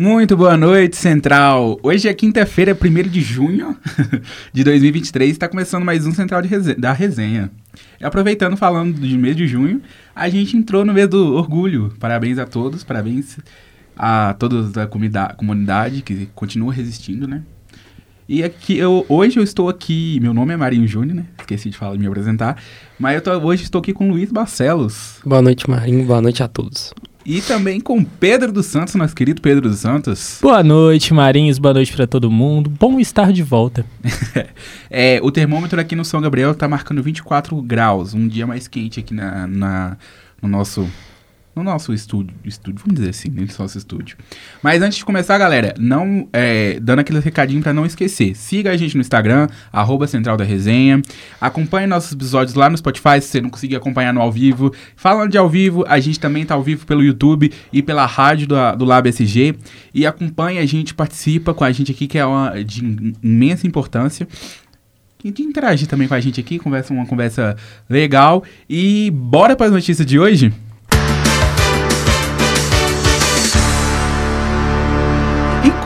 Muito boa noite, Central. Hoje é quinta-feira, 1 de junho de 2023, está começando mais um Central rese da Resenha. E aproveitando, falando do mês de junho, a gente entrou no mês do orgulho. Parabéns a todos, parabéns a todos da comunidade que continua resistindo, né? E aqui, eu, hoje eu estou aqui, meu nome é Marinho Júnior, né? Esqueci de falar, de me apresentar. Mas eu tô, hoje estou aqui com Luiz Barcelos. Boa noite, Marinho. Boa noite a todos. E também com Pedro dos Santos, nosso querido Pedro dos Santos. Boa noite, Marinhos. Boa noite para todo mundo. Bom estar de volta. é, o termômetro aqui no São Gabriel está marcando 24 graus, um dia mais quente aqui na, na no nosso no nosso estúdio, estúdio, vamos dizer assim, no nosso estúdio. Mas antes de começar, galera, não é, dando aquele recadinho para não esquecer. Siga a gente no Instagram, arroba Central da Resenha. Acompanhe nossos episódios lá no Spotify, se você não conseguir acompanhar no ao vivo. Falando de ao vivo, a gente também tá ao vivo pelo YouTube e pela rádio do, do Lab SG. E acompanhe a gente, participa com a gente aqui, que é uma, de imensa importância de interagir também com a gente aqui, conversa uma conversa legal. E bora para as notícias de hoje?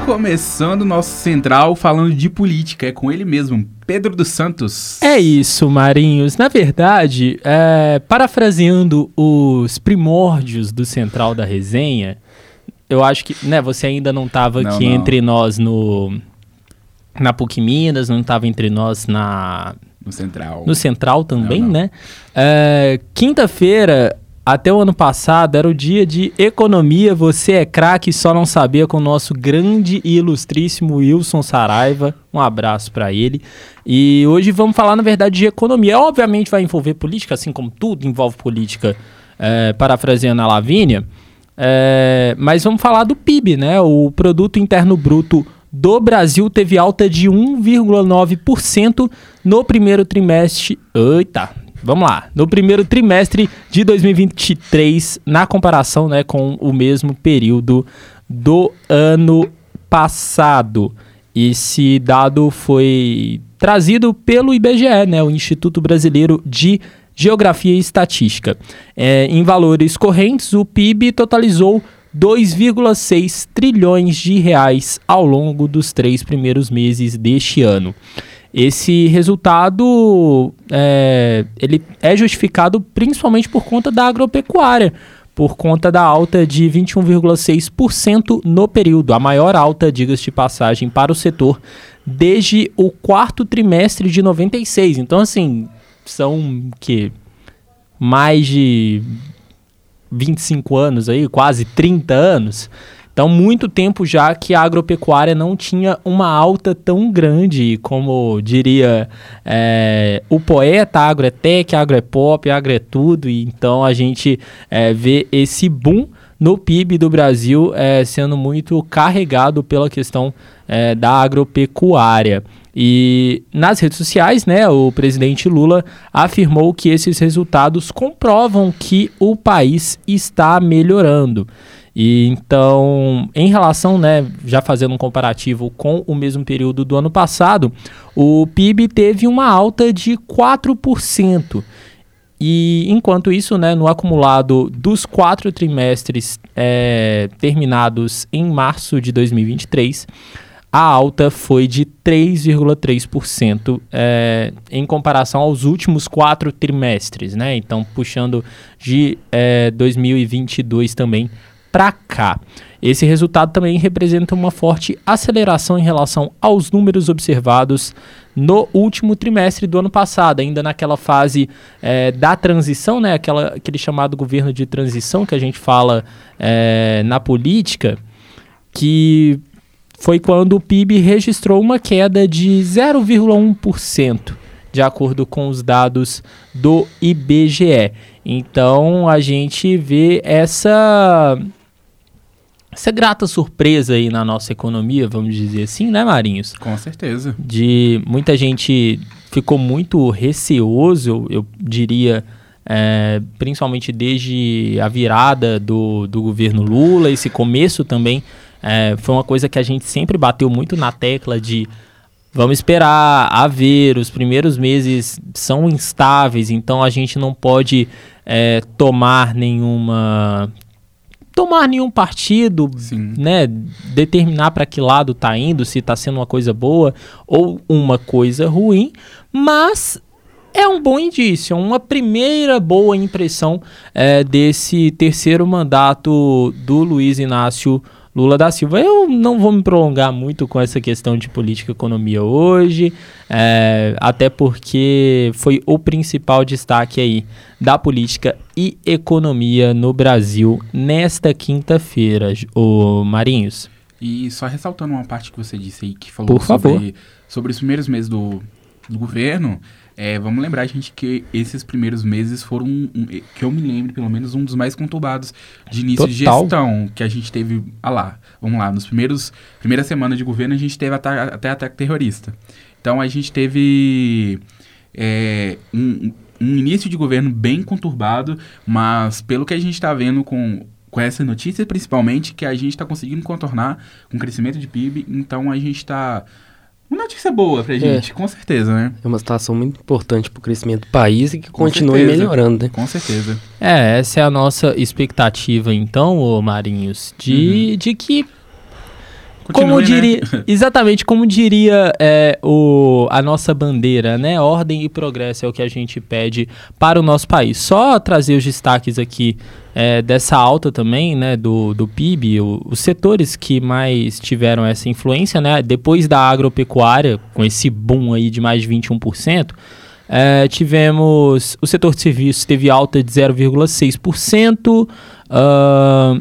Começando o nosso central falando de política, é com ele mesmo, Pedro dos Santos. É isso, Marinhos. Na verdade, é, parafraseando os primórdios do central da resenha, eu acho que, né, você ainda não estava aqui não. entre nós no na PUC Minas, não estava entre nós na no Central. No Central também, não, não. né? É, Quinta-feira até o ano passado era o dia de economia, você é craque só não sabia com o nosso grande e ilustríssimo Wilson Saraiva. Um abraço para ele. E hoje vamos falar, na verdade, de economia. Obviamente vai envolver política, assim como tudo envolve política, é, parafraseando a Lavínia. É, mas vamos falar do PIB, né? O Produto Interno Bruto do Brasil teve alta de 1,9% no primeiro trimestre. Eita, Vamos lá. No primeiro trimestre de 2023, na comparação né, com o mesmo período do ano passado. Esse dado foi trazido pelo IBGE, né, o Instituto Brasileiro de Geografia e Estatística. É, em valores correntes, o PIB totalizou 2,6 trilhões de reais ao longo dos três primeiros meses deste ano. Esse resultado é, ele é justificado principalmente por conta da agropecuária, por conta da alta de 21,6% no período, a maior alta, diga-se de passagem, para o setor desde o quarto trimestre de 96. Então, assim, são que mais de 25 anos aí, quase 30 anos então, muito tempo já que a agropecuária não tinha uma alta tão grande, como diria é, o poeta, agro é tech, agro é pop, agro é tudo. E então a gente é, vê esse boom no PIB do Brasil é, sendo muito carregado pela questão é, da agropecuária. E nas redes sociais, né, o presidente Lula afirmou que esses resultados comprovam que o país está melhorando. E então, em relação, né, já fazendo um comparativo com o mesmo período do ano passado, o PIB teve uma alta de 4%. E enquanto isso, né, no acumulado dos quatro trimestres é, terminados em março de 2023, a alta foi de 3,3% é, em comparação aos últimos quatro trimestres, né? Então, puxando de é, 2022 também para cá. Esse resultado também representa uma forte aceleração em relação aos números observados no último trimestre do ano passado, ainda naquela fase é, da transição, né, aquela, aquele chamado governo de transição que a gente fala é, na política, que foi quando o PIB registrou uma queda de 0,1%, de acordo com os dados do IBGE. Então a gente vê essa essa grata surpresa aí na nossa economia, vamos dizer assim, né, Marinhos? Com certeza. De muita gente ficou muito receoso, eu diria, é, principalmente desde a virada do, do governo Lula, esse começo também é, foi uma coisa que a gente sempre bateu muito na tecla de vamos esperar a ver, os primeiros meses são instáveis, então a gente não pode é, tomar nenhuma tomar nenhum partido, Sim. né, determinar para que lado tá indo, se tá sendo uma coisa boa ou uma coisa ruim, mas é um bom indício, uma primeira boa impressão é, desse terceiro mandato do Luiz Inácio Lula da Silva. Eu não vou me prolongar muito com essa questão de política e economia hoje, é, até porque foi o principal destaque aí da política e economia no Brasil nesta quinta-feira, o Marinhos. E só ressaltando uma parte que você disse aí, que falou Por favor. sobre, sobre os primeiros meses do, do governo, é, vamos lembrar, gente, que esses primeiros meses foram, um- um- que eu me lembro, pelo menos, um dos mais conturbados de início de Total. gestão que a gente teve, ah lá, vamos lá, nos primeiros, primeira semana de governo a gente teve ata- até ataque terrorista. Então a gente teve é, um, um início de governo bem conturbado, mas pelo que a gente está vendo com, com essa notícia, principalmente, que a gente está conseguindo contornar com o crescimento de PIB, então a gente está... Uma notícia boa pra gente, com certeza, né? É uma situação muito importante para o crescimento do país e que Com continue certeza. melhorando, né? Com certeza. É, essa é a nossa expectativa, então, ô Marinhos, de, de que como Continue, né? diria, exatamente como diria é, o, a nossa bandeira, né? Ordem e progresso é o que a gente pede para o nosso país. Só trazer os destaques aqui é, dessa alta também, né? Do, do PIB, o- os setores que mais tiveram essa influência, né? Depois da agropecuária, com esse boom aí de mais de 21%, é, tivemos o setor de serviços teve alta de 0,6%. ahn,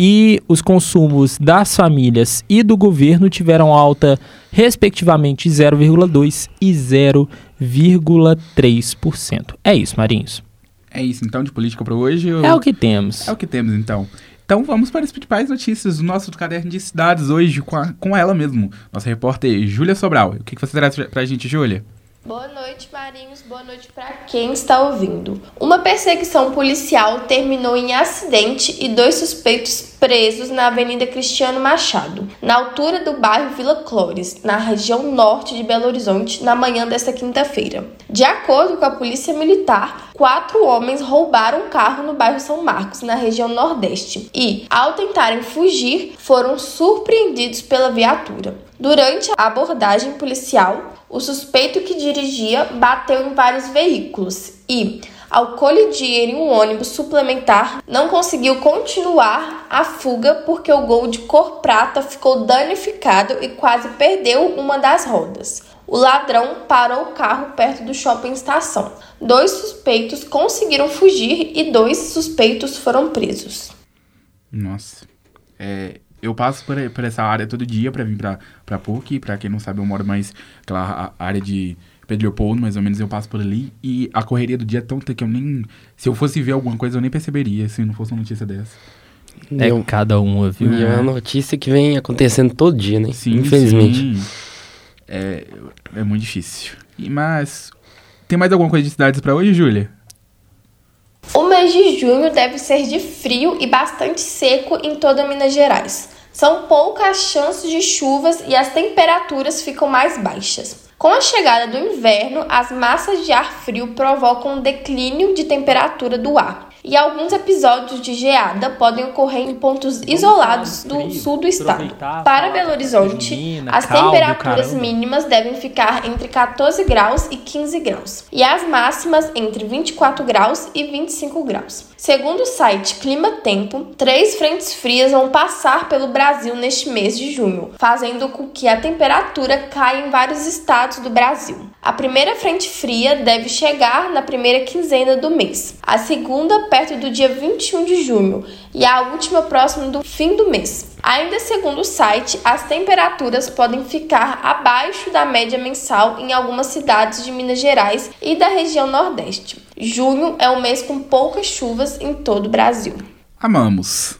e os consumos das famílias e do governo tiveram alta, respectivamente, 0,2% e 0,3%. É isso, Marinhos. É isso, então, de política para hoje. eu- É o que temos. É o que temos, então. Então vamos para as principais notícias do nosso caderno de cidades hoje com, a- com ela mesmo, nossa repórter Júlia Sobral. O que, que você traz pra, pra gente, Júlia? Boa noite, Marinhos. Boa noite para quem está ouvindo. Uma perseguição policial terminou em acidente e dois suspeitos presos na Avenida Cristiano Machado, na altura do bairro Vila Clores, na região norte de Belo Horizonte, na manhã desta quinta-feira. De acordo com a Polícia Militar, quatro homens roubaram um carro no bairro São Marcos, na região nordeste, e, ao tentarem fugir, foram surpreendidos pela viatura. Durante a abordagem policial, o suspeito que dirigia bateu em vários veículos e, ao colidir em um ônibus suplementar, não conseguiu continuar a fuga porque o gol de cor prata ficou danificado e quase perdeu uma das rodas. O ladrão parou o carro perto do shopping estação. Dois suspeitos conseguiram fugir e dois suspeitos foram presos. Nossa. É, eu passo por, por essa área todo dia pra vir pra PUC. Pra quem não sabe, eu moro mais aquela área de Pedro Leopoldo, mais ou menos, eu passo por ali. E a correria do dia é tão que eu nem... Se eu fosse ver alguma coisa, eu nem perceberia se não fosse uma notícia dessa. É E um- cada uma, viu? e é uma notícia que vem acontecendo todo dia, né? Sim, Infelizmente. sim. É, é muito difícil. E, mas... Tem mais alguma coisa de cidades pra hoje, Júlia? O mês de junho deve ser de frio e bastante seco em toda Minas Gerais. São poucas chances de chuvas e as temperaturas ficam mais baixas. Com a chegada do inverno, as massas de ar frio provocam um declínio de temperatura do ar. E alguns episódios de geada podem ocorrer em pontos isolados do sul do estado. Para Belo Horizonte, as temperaturas mínimas devem ficar entre 14 graus e 15 graus, e as máximas entre 24 graus e 25 graus. Segundo o site Clima Tempo, três frentes frias vão passar pelo Brasil neste mês de junho, fazendo com que a temperatura caia em vários estados do Brasil. A primeira frente fria deve chegar na primeira quinzena do mês, a segunda perto do dia 21 de junho e a última próximo do fim do mês. Ainda segundo o site, as temperaturas podem ficar abaixo da média mensal em algumas cidades de Minas Gerais e da região Nordeste. Junho é um mês com poucas chuvas em todo o Brasil. Amamos.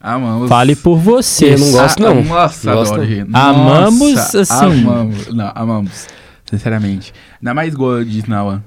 Amamos. Fale por você. Eu não gosto, Ah, não. Nossa, Gosto adoro, não. gente. Amamos, assim. Amamos. Não, amamos. Sinceramente. Ainda mais igual na,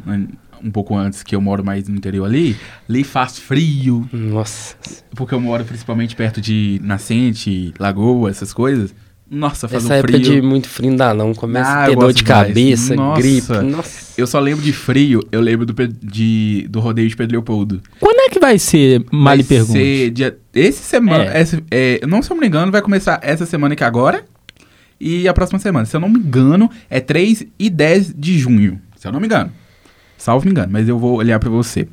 um pouco antes, que eu moro mais no interior ali. Ali faz frio. Nossa. Porque eu moro principalmente perto de nascente, lagoa, essas coisas. Nossa, faz Essa um época frio. de muito frio não dá não. Começa Ah, a ter dor de cabeça, Nossa. gripe. Nossa. Eu só lembro de frio, eu lembro do, de, do rodeio de Pedro Leopoldo. Quando é que vai ser, mal lhe vai ser dia, esse semana, É. essa- é, não se eu não me engano, vai começar essa semana que agora e a próxima semana. Se eu não me engano, é 3 e 10 de junho. Se eu não me engano. Salvo me engano, mas eu vou olhar pra você.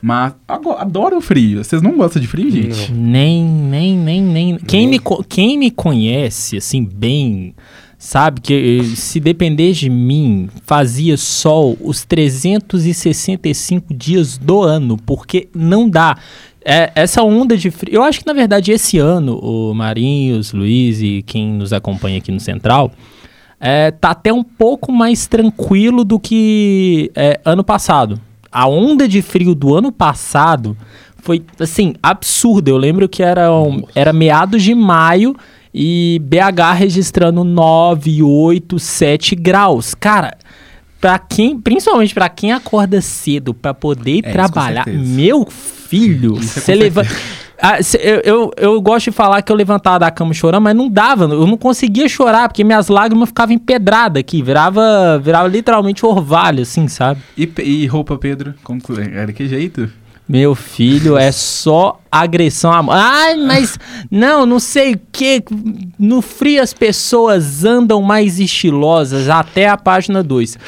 Mas ago- adoro o frio. Vocês não gostam de frio, gente? Nem, nem, nem, nem. Quem me, quem me conhece, assim, bem, sabe que eh, se depender de mim, fazia sol os 365 dias do ano, porque não dá. É, essa onda de frio. Eu acho que, na verdade, esse ano, o Marinhos, Luiz e quem nos acompanha aqui no Central. É, tá até um pouco mais tranquilo do que é, ano passado. A onda de frio do ano passado foi, assim, absurda. Eu lembro que era, um- era meados de maio e BH registrando 9, 8, 7 graus. Cara, pra quem, principalmente pra quem acorda cedo pra poder É, trabalhar, meu filho, você levanta. Ah, eu, eu, eu gosto de falar que eu levantava da cama chorando, mas não dava, eu não conseguia chorar, porque minhas lágrimas ficavam empedradas aqui, virava, virava literalmente orvalho, assim, sabe? E, e roupa, Pedro? Como era que jeito? Meu filho, é só agressão à. Ai, mas não, não sei o que. No frio as pessoas andam mais estilosas, até a página 2.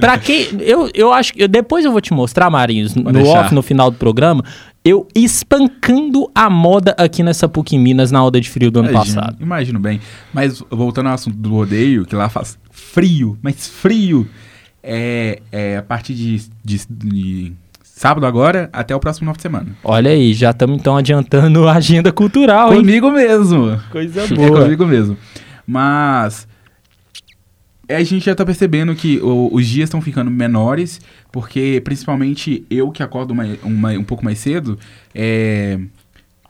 Pra quem. Eu, eu acho que. Depois eu vou te mostrar, Marinhos, no deixar. off, no final do programa, eu espancando a moda aqui nessa PUC Minas na onda de frio do ano Imagino, passado. Imagino bem. Mas voltando ao assunto do rodeio, que lá faz frio, mas frio. É, é a partir de, de- de sábado agora até o próximo final de semana. Olha aí, já estamos então adiantando a agenda cultural, hein? Comigo mesmo. Coisa É boa. comigo mesmo. Mas é, a gente já tá percebendo que o- os dias estão ficando menores, porque principalmente eu que acordo mai- um, mai- um pouco mais cedo, é,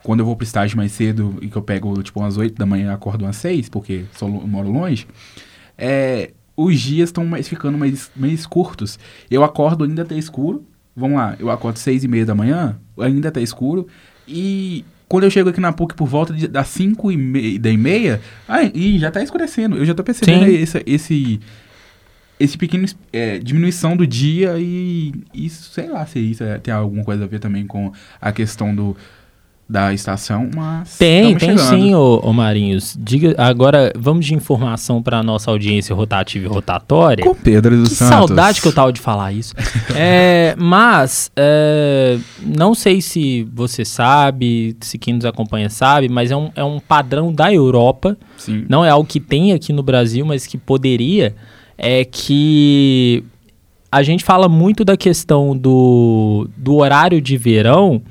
quando eu vou pro estágio mais cedo e que eu pego tipo umas 8 da manhã e acordo umas 6, porque lo- moro longe, é, os dias estão mais, ficando mais, mais curtos. Eu acordo ainda tá escuro, vamos lá, eu acordo 6 e meia da manhã, ainda tá escuro, e quando eu chego aqui na PUC por volta de, das 5 e, me, da e meia, e já tá escurecendo, eu já tô percebendo Sim. esse, esse, esse pequeno é, diminuição do dia e isso, sei lá se isso é- tem alguma coisa a ver também com a questão do, da estação, mas Tem, tem chegando. sim, ô, ô Marinhos. Diga, agora vamos de informação para nossa audiência rotativa e rotatória. Com Pedro dos Que Santos. saudade que eu tava de falar isso. É, mas, é, não sei se você sabe, se quem nos acompanha sabe, mas é um, é um padrão da Europa. Sim. Não é algo que tem aqui no Brasil, mas que poderia. É que a gente fala muito da questão do, do horário de verão.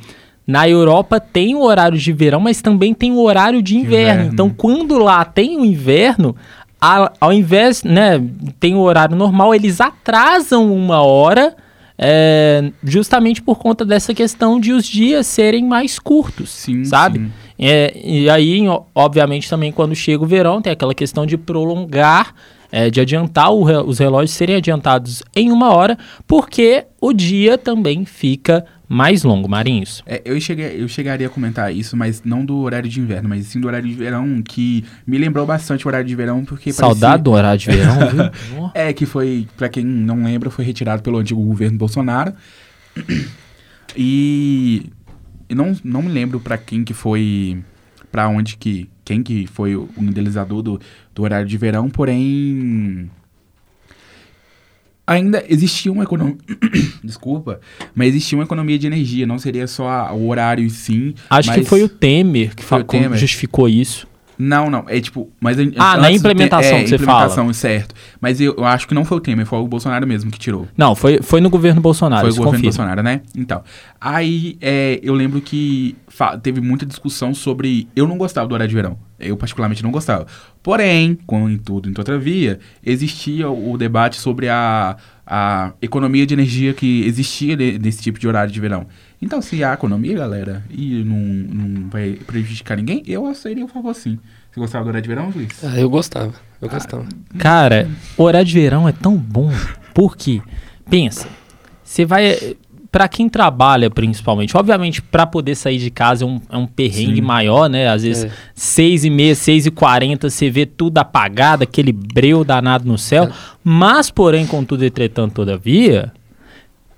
Na Europa tem o horário de verão, mas também tem o horário de inverno. inverno. Então, quando lá tem o inverno, ao invés, né, tem o horário normal, eles atrasam uma hora, é, justamente por conta dessa questão de os dias serem mais curtos, Sim, sabe? sim. É, e aí, obviamente, também quando chega o verão, tem aquela questão de prolongar, é, de adiantar o os relógios serem adiantados em uma hora, porque o dia também fica mais longo, Marinhos. É, eu, cheguei, eu chegaria a comentar isso, mas não do horário de inverno, mas sim do horário de verão, que me lembrou bastante o horário de verão, porque Saudade do horário de verão, viu? É, que foi, pra quem não lembra, foi retirado pelo antigo governo Bolsonaro. E eu não, não me lembro pra quem que foi, pra onde que, quem que foi o idealizador do, do horário de verão, porém ainda existia uma economia, desculpa, mas existia uma economia de energia, não seria só a- o horário sim. Acho que foi o Temer que fa- o Temer. justificou isso. Não, não, é tipo, mas Ah, na implementação Te- é, que você implementação, certo. Mas eu, eu acho que não foi o Temer, foi o Bolsonaro mesmo que tirou. Não, foi, foi no governo Bolsonaro, Foi o governo confirma. Bolsonaro, né? Então. Aí é, eu lembro que teve muita discussão sobre. Eu não gostava do horário de verão. Eu, particularmente, não gostava. Porém, como em tudo, em todavia, existia o, debate sobre a, a economia de energia que existia ne- nesse tipo de horário de verão. Então, se há economia, galera, e não, não vai prejudicar ninguém, eu seria a favor sim. Você gostava do horário de verão, Luiz? Ah, eu gostava, Ah, eu gostava. Cara, o horário de verão é tão bom. Porque, pensa, você vai. Pra quem trabalha, principalmente, obviamente, pra poder sair de casa é um, é um perrengue Sim. maior, né? Às vezes, É. seis e meia, seis e quarenta, você vê tudo apagado, aquele breu danado no céu. É. Mas, porém, contudo, entretanto, todavia,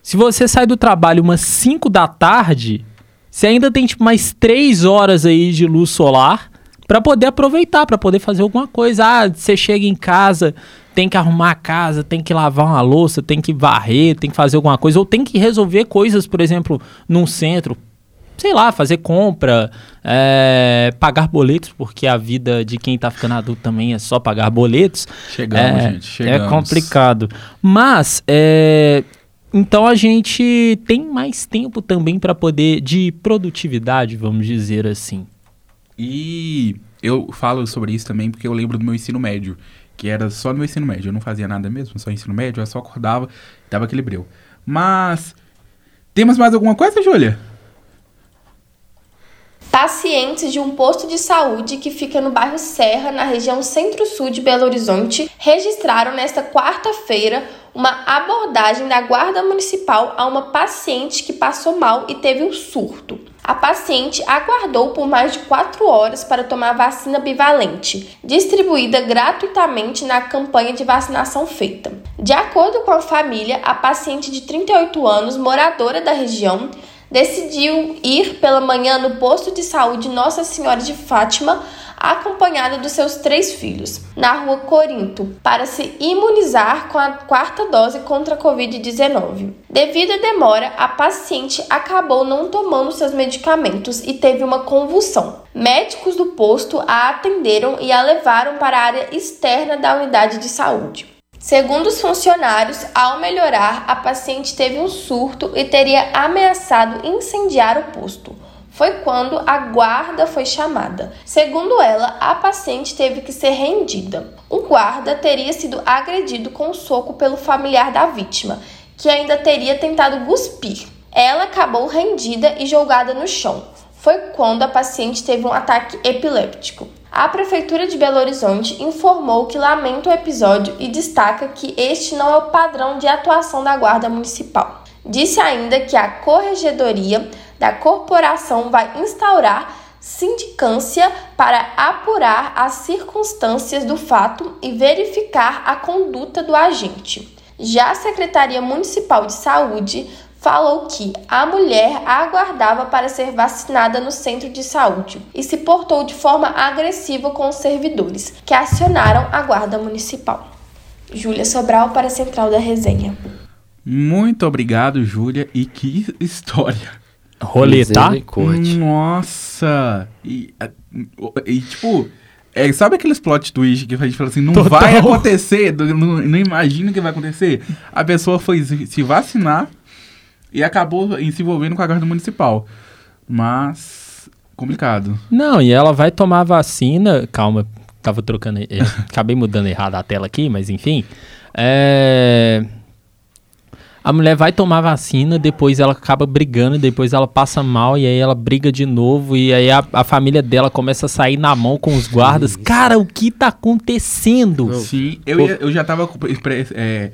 se você sai do trabalho umas 5 da tarde, você ainda tem tipo mais três horas aí de luz solar para poder aproveitar, para poder fazer alguma coisa. Ah, você chega em casa, tem que arrumar a casa, tem que lavar uma louça, tem que varrer, tem que fazer alguma coisa, ou tem que resolver coisas, por exemplo, num centro sei lá, fazer compra, é, pagar boletos, porque a vida de quem tá ficando adulto também é só pagar boletos. Chegamos, é, gente, chegamos. É complicado. Mas, é, então a gente tem mais tempo também para poder, de produtividade, vamos dizer assim. E eu falo sobre isso também porque eu lembro do meu ensino médio, que era só no ensino médio, eu não fazia nada mesmo, só ensino médio, eu só acordava, dava aquele breu. Mas, temos mais alguma coisa, Júlia? Pacientes de um posto de saúde que fica no bairro Serra, na região centro-sul de Belo Horizonte, registraram nesta quarta-feira uma abordagem da Guarda Municipal a uma paciente que passou mal e teve um surto. A paciente aguardou por mais de quatro horas para tomar a vacina bivalente, distribuída gratuitamente na campanha de vacinação feita. De acordo com a família, a paciente de 38 anos, moradora da região, decidiu ir pela manhã no posto de saúde Nossa Senhora de Fátima, acompanhada dos seus três filhos, na rua Corinto, para se imunizar com a quarta dose contra a Covid-19. Devido à demora, a paciente acabou não tomando seus medicamentos e teve uma convulsão. Médicos do posto a atenderam e a levaram para a área externa da unidade de saúde. Segundo os funcionários, ao melhorar, a paciente teve um surto e teria ameaçado incendiar o posto. Foi quando a guarda foi chamada. Segundo ela, a paciente teve que ser rendida. O guarda teria sido agredido com um soco pelo familiar da vítima, que ainda teria tentado cuspir. Ela acabou rendida e jogada no chão. Foi quando a paciente teve um ataque epiléptico. A Prefeitura de Belo Horizonte informou que lamenta o episódio e destaca que este não é o padrão de atuação da Guarda Municipal. Disse ainda que a Corregedoria da corporação vai instaurar sindicância para apurar as circunstâncias do fato e verificar a conduta do agente. Já a Secretaria Municipal de Saúde falou que a mulher aguardava para ser vacinada no centro de saúde e se portou de forma agressiva com os servidores, que acionaram a guarda municipal. Júlia Sobral para a Central da Resenha. Muito obrigado, Júlia, e que história. Roletar? Nossa! E, e tipo, é, sabe aqueles plot twist que a gente fala assim, não Total. vai acontecer, não, não imagina que vai acontecer? A pessoa foi se vacinar e acabou se envolvendo com a guarda municipal. Mas, complicado. Não, e ela vai tomar vacina. Calma, tava trocando. eh, acabei mudando errado a tela aqui, mas enfim. É. A mulher vai tomar vacina, depois ela acaba brigando, depois ela passa mal, e aí ela briga de novo, e aí a, a família dela começa a sair na mão com os guardas. Cara, o que tá acontecendo? Sim, eu, ia- eu já tava é,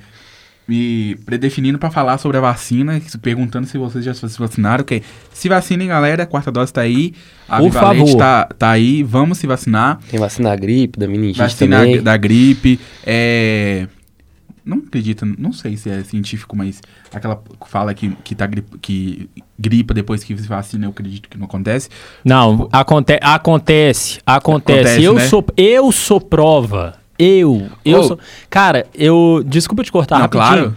me predefinindo pra falar sobre a vacina, perguntando se vocês já se vacinaram. Que se vacinem, galera, a quarta dose tá aí, a Por favor. tá, tá aí, vamos se vacinar. Tem vacina da gripe, da meningite Vacina também. da gripe, é... Não acredita, não sei se é científico, mas aquela fala que, que, tá grip, que gripa depois que se vacina, eu acredito que não acontece. Não, aconte acontece, acontece. Acontece, eu, né? sou, eu sou prova. Eu, eu Oh. sou. Cara, eu. Desculpa te cortar Não, rapidinho. claro.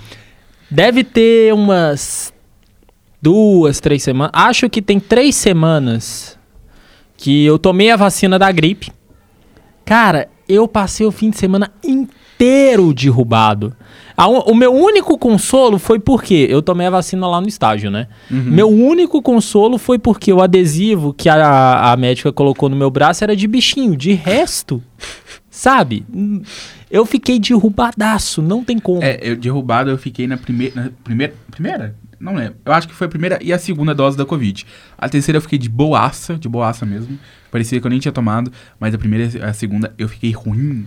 Deve ter umas duas, três semanas. Acho que tem três semanas que eu tomei a vacina da gripe. Cara, eu passei o fim de semana inteiro derrubado. O meu único consolo foi porque eu tomei a vacina lá no estágio, né? Meu único consolo foi porque o adesivo que a, a médica colocou no meu braço era de bichinho. De resto, sabe? Eu fiquei derrubadaço, não tem como. É, eu derrubado eu fiquei na primeira. Na primeira. Primeira? Não lembro. Eu acho que foi a primeira e a segunda dose da Covid. A terceira eu fiquei de boaça, de boaça mesmo. Parecia que eu nem tinha tomado, mas a primeira e a segunda eu fiquei ruim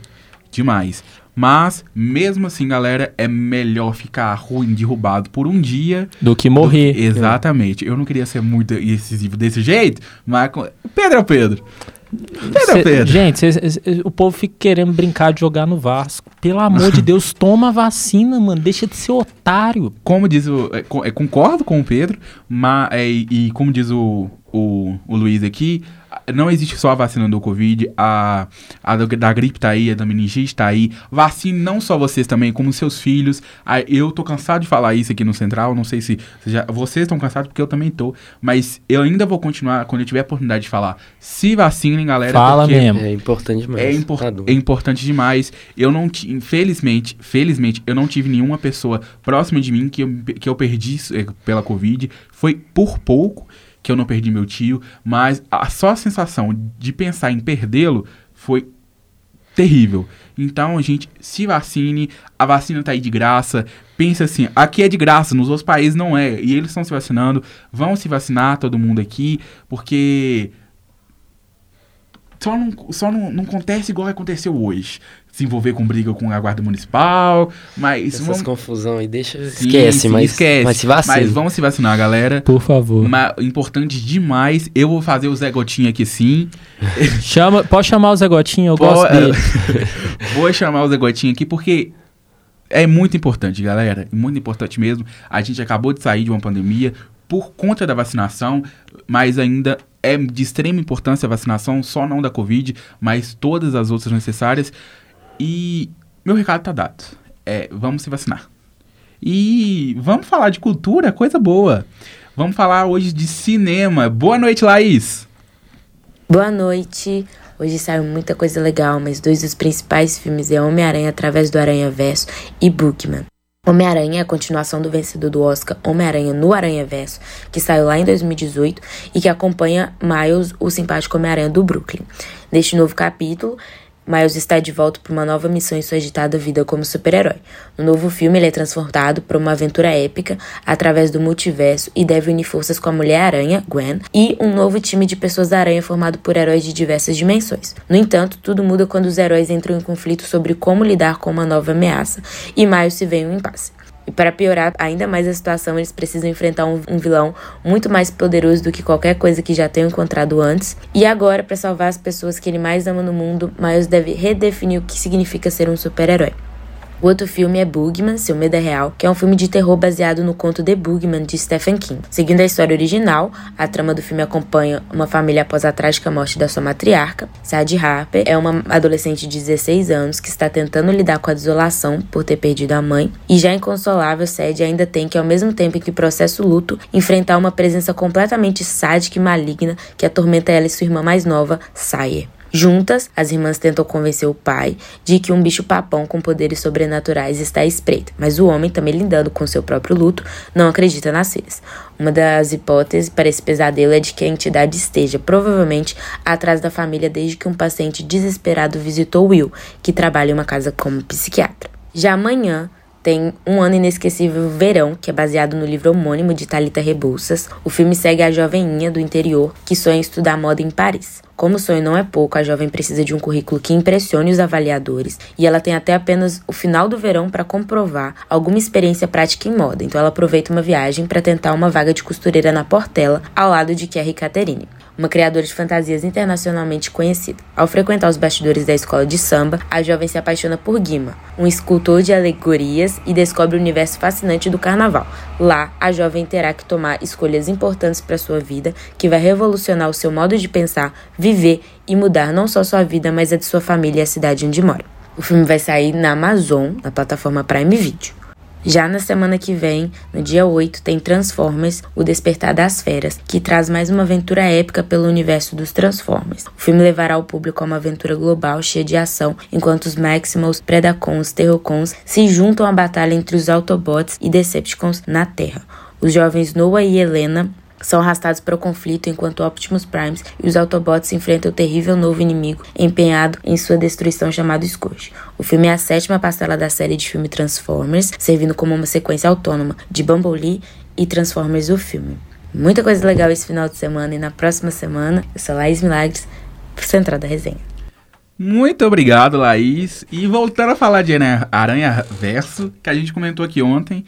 demais. Mas, mesmo assim, galera, é melhor ficar ruim, derrubado por um dia. Do que do morrer. que- exatamente. Eu não queria ser muito incisivo desse jeito, mas. Pedro é o Pedro. É Cê- Pedro. Gente, cês- cês- o povo fica querendo brincar de jogar no Vasco. Pelo amor de Deus, toma a vacina, mano. Deixa de ser otário. como diz o. é, é, concordo com o Pedro, mas, é, e, e como diz o, o, o Luiz aqui, não existe só a vacina do Covid, a, a do- da gripe tá aí, a da meningite tá aí. Vacine não só vocês também, como seus filhos. Ah, eu tô cansado de falar isso aqui no Central, não sei se se já- vocês estão cansados, porque eu também tô. Mas eu ainda vou continuar, quando eu tiver a oportunidade de falar, se vacinem, galera. Fala mesmo. É importante demais. é, impor- tá doido. é importante demais. Eu não infelizmente, felizmente, eu não tive nenhuma pessoa próxima de mim que eu, que eu perdi eh, pela Covid. Foi por pouco que eu não perdi meu tio, mas a só a sensação de pensar em perdê-lo foi terrível. Então, gente, se vacine, a vacina tá aí de graça. Pensa assim, aqui é de graça, nos outros países não é. E eles estão se vacinando. Vão se vacinar todo mundo aqui, porque só não, só não, não acontece igual aconteceu hoje. Se envolver com briga com a guarda municipal, mas Essas vamos- confusão aí, deixa. Sim, esquece, sim, mas, esquece. mas se vacina. Mas vamos se vacinar, galera. Por favor. Ma- importante demais. Eu vou fazer o Zé Gotinha aqui sim. Chama, pode chamar o Zé Gotinho, eu Pô, gosto dele. Vou chamar o Zé Gotinha aqui porque é muito importante, galera. É muito importante mesmo. A gente acabou de sair de uma pandemia por conta da vacinação, mas ainda é de extrema importância a vacinação, só não da Covid, mas todas as outras necessárias. E meu recado tá dado. É, vamos se vacinar. E vamos falar de cultura, coisa boa. Vamos falar hoje de cinema. Boa noite, Laís. Boa noite. Hoje saiu muita coisa legal, mas dois dos principais filmes é Homem-Aranha através do Aranha Verso e Bookman. Homem-Aranha é a continuação do vencedor do Oscar Homem-Aranha no Aranha Verso, que saiu lá em 2018 e que acompanha Miles, o simpático Homem-Aranha do Brooklyn. Neste novo capítulo, Miles está de volta para uma nova missão em sua agitada vida como super-herói. No novo filme, ele é transportado para uma aventura épica através do multiverso e deve unir forças com a Mulher-Aranha, Gwen, e um novo time de pessoas da Aranha formado por heróis de diversas dimensões. No entanto, tudo muda quando os heróis entram em conflito sobre como lidar com uma nova ameaça e Miles se vê em um impasse. E para piorar ainda mais a situação, eles precisam enfrentar um, um vilão muito mais poderoso do que qualquer coisa que já tenham encontrado antes. E agora, para salvar as pessoas que ele mais ama no mundo, Miles deve redefinir o que significa ser um super-herói. O outro filme é Boogeyman, Seu Medo é Real, que é um filme de terror baseado no conto The Boogeyman de Stephen King. Seguindo a história original, a trama do filme acompanha uma família após a trágica morte da sua matriarca. Sadie Harper é uma adolescente de 16 anos que está tentando lidar com a desolação por ter perdido a mãe. E já inconsolável, Sadie ainda tem que, ao mesmo tempo em que processa o luto, enfrentar uma presença completamente sádica e maligna que atormenta ela e sua irmã mais nova, Sayer. Juntas, as irmãs tentam convencer o pai de que um bicho-papão com poderes sobrenaturais está à espreita, mas o homem, também lidando com seu próprio luto, não acredita nas filhas. Uma das hipóteses para esse pesadelo é de que a entidade esteja, provavelmente, atrás da família desde que um paciente desesperado visitou Will, que trabalha em uma casa como psiquiatra. Já amanhã, tem Um Ano Inesquecível Verão, que é baseado no livro homônimo de Talita Rebouças. O filme segue a joveninha do interior que sonha estudar moda em Paris. Como o sonho não é pouco, a jovem precisa de um currículo que impressione os avaliadores e ela tem até apenas o final do verão para comprovar alguma experiência prática em moda. Então ela aproveita uma viagem para tentar uma vaga de costureira na Portela, ao lado de Kerry Caterine uma criadora de fantasias internacionalmente conhecida. Ao frequentar os bastidores da escola de samba, a jovem se apaixona por Guima, um escultor de alegorias, e descobre o universo fascinante do carnaval. Lá, a jovem terá que tomar escolhas importantes para sua vida, que vai revolucionar o seu modo de pensar, viver e mudar não só sua vida, mas a de sua família e a cidade onde mora. O filme vai sair na Amazon, na plataforma Prime Video. Já na semana que vem, no dia 8, tem Transformers, O Despertar das Feras, que traz mais uma aventura épica pelo universo dos Transformers. O filme levará o público a uma aventura global cheia de ação, enquanto os Maximals, Predacons, Terrorcons se juntam à batalha entre os Autobots e Decepticons na Terra. Os jovens Noah e Helena são arrastados para o conflito enquanto Optimus Primes e os Autobots enfrentam o terrível novo inimigo empenhado em sua destruição chamado Scourge. O filme é a sétima parcela da série de filme Transformers, servindo como uma sequência autônoma de Bumblebee e Transformers o filme. Muita coisa legal esse final de semana e na próxima semana eu sou Laís Milagres, central da resenha. Muito obrigado, Laís. E voltando a falar de Aranha Verso, que a gente comentou aqui ontem.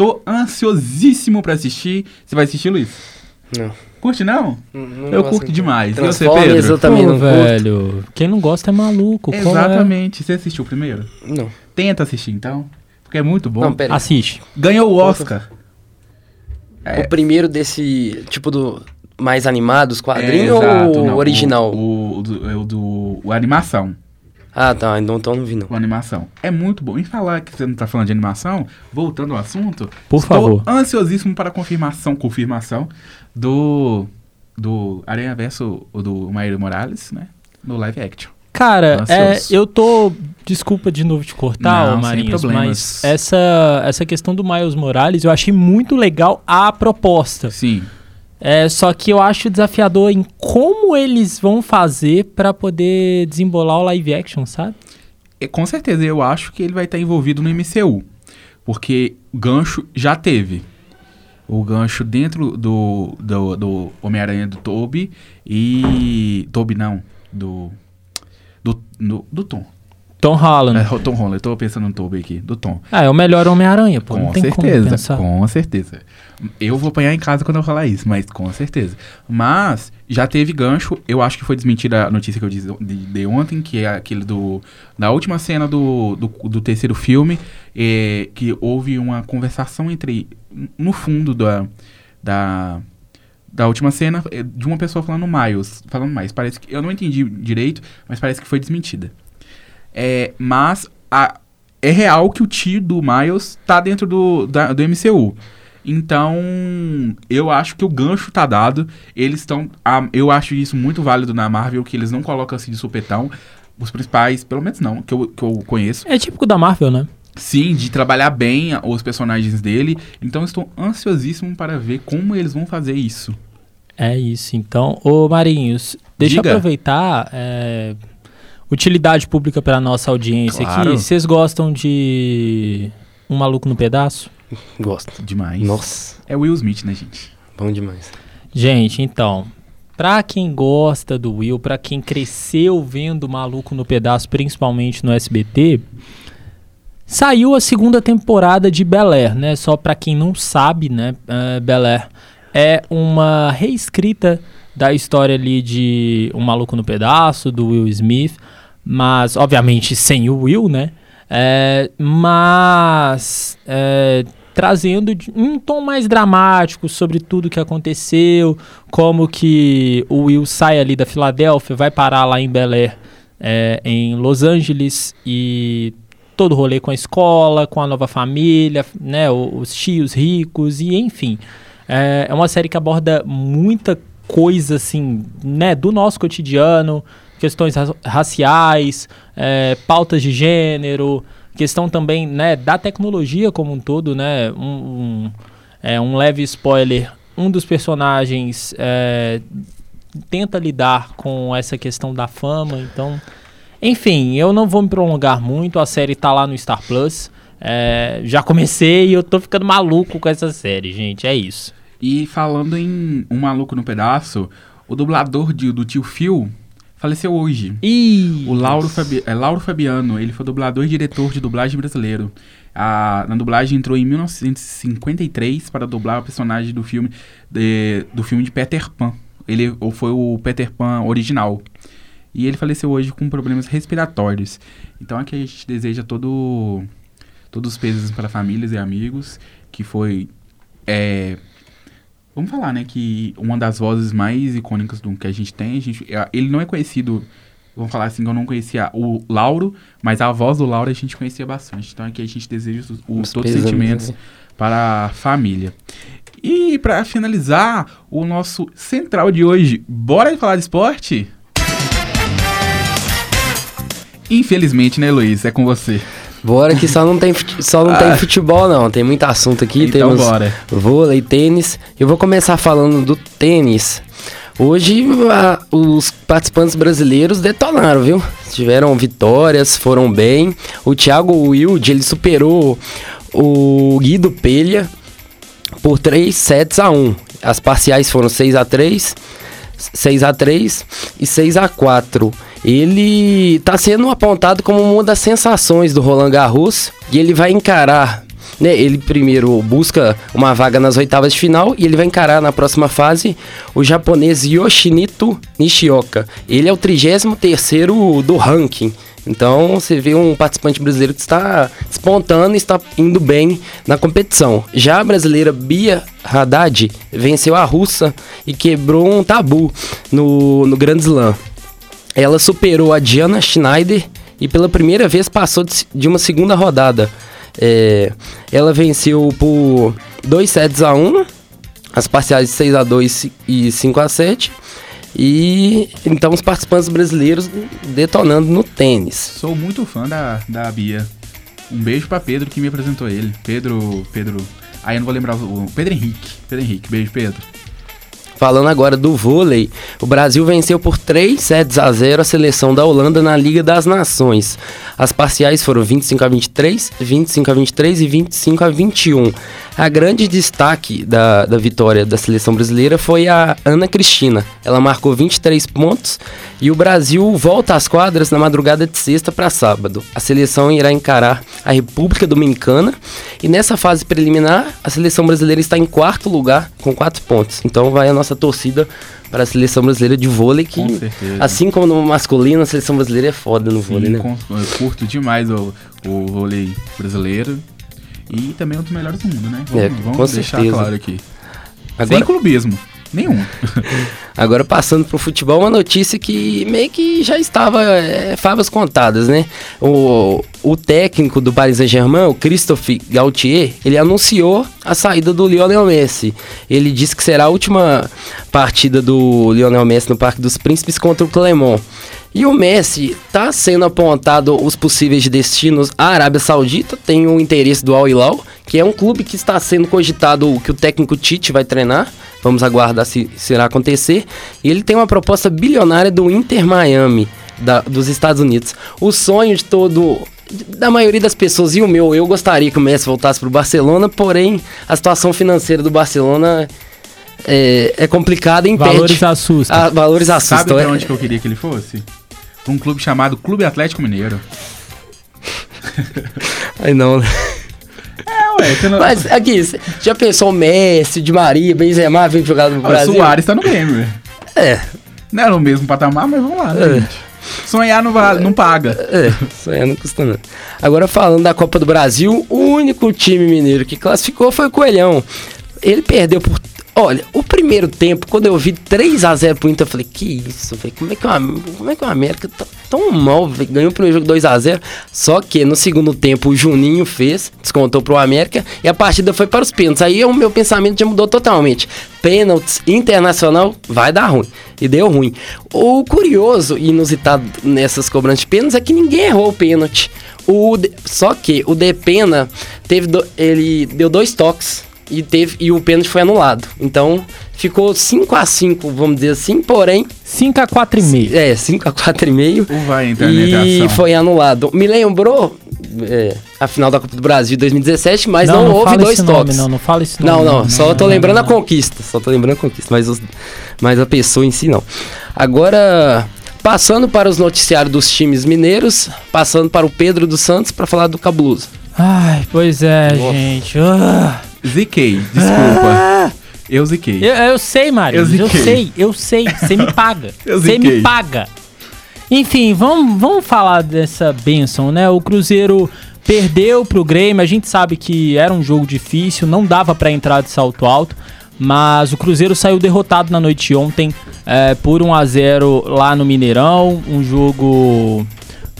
Tô ansiosíssimo pra assistir. Você vai assistir, Luiz? Não. Curte não? Não- não Eu curto demais. E você, Pedro? eu também Pô, não curto. velho. Quem não gosta é maluco. é? Exatamente. Você assistiu primeiro? Não. Tenta assistir então. Porque é muito bom. Não, pera. Assiste. Ganhou o Oscar. É. O primeiro desse, tipo do mais animado, os quadrinhos É, ou exato, o não, original? O, o do, é o do o animação. Ah, tá, então, então não vi não. O animação. É muito bom. Em falar que você não tá falando de animação, voltando ao assunto. Por estou favor. ansiosíssimo para a confirmação, confirmação do, do Aranha Verso do Maíra Morales, né? No live action. Cara, é, eu tô. Desculpa de novo te cortar, Não, Marinhos, mas essa, essa questão do Miles Morales eu achei muito legal a proposta. Sim. É, só que eu acho desafiador em como eles vão fazer pra poder desembolar o live action, sabe? E, com certeza, eu acho que ele vai estar envolvido no MCU. Porque gancho já teve. O gancho dentro do, do, do Homem-Aranha do Toby e. Toby não. Do. Do, do, do Tom. Tom Holland. É, Tom Holland, eu tô pensando no Toby aqui, do Tom. Ah, é o melhor Homem-Aranha, pô. não com certeza, com certeza. Eu vou apanhar em casa quando eu falar isso, mas com certeza. Mas já teve gancho, eu acho que foi desmentida a notícia que eu disse de, de ontem, que é aquele do da última cena do, do, do terceiro filme, é, que houve uma conversação entre no fundo da da da última cena é, de uma pessoa falando Miles, falando mais. Parece que eu não entendi direito, mas parece que foi desmentida. É, mas a- é real que o tio do Miles tá dentro do, da- do MCU. Então, eu acho que o gancho tá dado. Eles estão. Eu acho isso muito válido na Marvel, que eles não colocam assim de supetão. Os principais, pelo menos não, que eu, que eu conheço. É típico da Marvel, né? Sim, de trabalhar bem os personagens dele. Então, estou ansiosíssimo para ver como eles vão fazer isso. É isso, então. Ô Marinhos, deixa eu Diga. aproveitar. é, utilidade pública para nossa audiência Claro. aqui. Vocês gostam de Um Maluco no Pedaço? Gosto. Demais. Nossa, É Will Smith, né, gente? bom demais. Gente, então. Pra quem gosta do Will, pra quem cresceu vendo Maluco no Pedaço, principalmente no SBT, saiu a segunda temporada de Bel Air, né? Só pra quem não sabe, né? Uh, Bel Air é uma reescrita da história ali de Um Maluco no Pedaço, do Will Smith, mas obviamente sem o Will, né? É, mas é, trazendo um tom mais dramático sobre tudo que aconteceu, como que o Will sai ali da Filadélfia, vai parar lá em Bel Air, é, em Los Angeles e todo o rolê com a escola, com a nova família, né, os tios ricos e enfim. É, é uma série que aborda muita coisa assim, né, do nosso cotidiano, questões ra- raciais, é, pautas de gênero, questão também, né, da tecnologia como um todo, né, um, um, é, um leve spoiler, um dos personagens é, tenta lidar com essa questão da fama, então, enfim, eu não vou me prolongar muito, a série tá lá no Star Plus, é, já comecei e eu tô ficando maluco com essa série, gente, é isso. E falando em Um Maluco no Pedaço, o dublador de- do tio Phil faleceu hoje. E O Lauro, Fabi, é, Lauro Fabiano, ele foi dublador e diretor de dublagem brasileiro. A, na dublagem entrou em 1953 para dublar o personagem do filme de, do filme de Peter Pan. Ele ou foi o Peter Pan original. E ele faleceu hoje com problemas respiratórios. Então aqui a gente deseja todo todos os pesos para famílias e amigos, que foi é, Vamos falar, né, que uma das vozes mais icônicas do que a gente tem, a gente, é- ele não é conhecido, vamos falar assim, que eu não conhecia o Lauro, mas a voz do Lauro a gente conhecia bastante. Então aqui a gente deseja os, os- Os todos os sentimentos né? para a família. E para finalizar, o nosso central de hoje, bora falar de esporte? Infelizmente, né, Luiz? É com você. Bora que só não tem, só não tem futebol não, tem muito assunto aqui, Ah. Então temos bora. vôlei, tênis. Eu vou começar falando do tênis. Hoje a- os participantes brasileiros detonaram, viu? Tiveram vitórias, foram bem. O Thiago Wilde, ele superou o Guido Pelha por 3 sets a 1. As parciais foram 6 a 3, 6 a 3 e 6 a 4. Ele está sendo apontado como uma das sensações do Roland Garros e ele vai encarar né? Ele primeiro busca uma vaga nas oitavas de final e ele vai encarar na próxima fase o japonês Yoshinito Nishioka. Ele é o 33 terceiro do ranking. Então você vê um participante brasileiro que está despontando e está indo bem na competição. Já a brasileira Bia Haddad venceu a russa e quebrou um tabu no, no Grand Slam. Ela superou a Diana Schneider e pela primeira vez passou de, uma segunda rodada. É, ela venceu por 2 sets a 1, as parciais de 6 a 2 e 5 a 7 e então os participantes brasileiros detonando no tênis. Sou muito fã da, da Bia. Um beijo para Pedro que me apresentou ele. Pedro. Pedro. Aí eu não vou lembrar o. Pedro Henrique. Pedro Henrique. Beijo, Pedro. Falando agora do vôlei, o Brasil venceu por 3 sets a 0 a seleção da Holanda na Liga das Nações. As parciais foram 25 a 23, 25 a 23 e 25 a 21. A grande destaque da, da vitória da seleção brasileira foi a Ana Cristina. Ela marcou 23 pontos e o Brasil volta às quadras na madrugada de sexta para sábado. A seleção irá encarar a República Dominicana e nessa fase preliminar a seleção brasileira está em quarto lugar com 4 pontos. Então vai a nossa torcida para a seleção brasileira de vôlei que, assim como no masculino, a seleção brasileira é foda no Sim, vôlei, né? Com, eu curto demais o, o vôlei brasileiro. E também um dos melhores do mundo, né? É, Vamos, vamos com deixar certeza. claro aqui. Agora- Sem clubismo. Nenhum. Agora passando pro futebol, uma notícia que meio que já estava é, favas contadas, né? O, o técnico do Paris Saint-Germain, o Christophe Gaultier, ele anunciou a saída do Lionel Messi. Ele disse que será a última partida do Lionel Messi no Parque dos Príncipes contra o Clermont. E o Messi tá sendo apontado os possíveis destinos à Arábia Saudita, tem o interesse do Al Hilal, que é um clube que está sendo cogitado que o técnico Tite vai treinar. Vamos aguardar se se irá acontecer. E ele tem uma proposta bilionária do Inter Miami, da- dos Estados Unidos. O sonho de todo. Da maioria das pessoas, e o meu, eu gostaria que o Messi voltasse para o Barcelona, porém a situação financeira do Barcelona é, é complicada e impede. Valores assustam. Ah, valores Sabe assustam. pra é- onde que eu queria que ele fosse? Um clube chamado Clube Atlético Mineiro. Ai, não. né? É, ué. Não... Mas aqui, já pensou o Messi, Di Maria, Benzema vem jogar no Brasil? Soares tá no game, velho. É, Não é no mesmo patamar, mas vamos lá, né, É. gente? Sonhar não, vale, não paga. é, aí não custa nada. Agora falando da Copa do Brasil, o único time mineiro que classificou foi o Coelhão. Ele perdeu por. Olha, o primeiro tempo, quando eu vi 3x0 pro Inter, eu falei, que isso, velho? Como, é que como é que o América tá tão mal? Ganhou o primeiro jogo 2x0. Só que no segundo tempo o Juninho fez, descontou pro América e a partida foi para os pênaltis. Aí o meu pensamento já mudou totalmente. Pênaltis internacional vai dar ruim. E deu ruim. O curioso e inusitado nessas cobranças de pênaltis é que ninguém errou o pênalti. O Só que o Depena teve do- ele deu dois toques e teve e o pênalti foi anulado. Então ficou 5 a 5 vamos dizer assim, porém 5 a 4,5. é 5 a 4,5 Ou vai entrar e foi anulado. Me lembrou é, a final da Copa do Brasil de 2017, mas não, houve fala dois esse toques. nome, não, não fala esse Não, nome. não, só tô lembrando não, a conquista. Só tô lembrando a conquista, mas, os, mas a pessoa em si não. Agora, passando para os noticiários dos times mineiros, passando para o Pedro dos Santos para falar do Cabuloso. Ai, pois é, Nossa. gente. Ah. Ziquei, desculpa. Eu ziquei. Eu, eu sei, Mário. Eu Eu, sei, eu sei. Você me paga. Eu Você me paga. Enfim, vamos, vamos falar dessa benção, né? O Cruzeiro perdeu pro Grêmio. A gente sabe que era um jogo difícil, não dava pra entrar de salto alto. Mas o Cruzeiro saiu derrotado na noite de ontem é, por 1 a 0 lá no Mineirão. Um jogo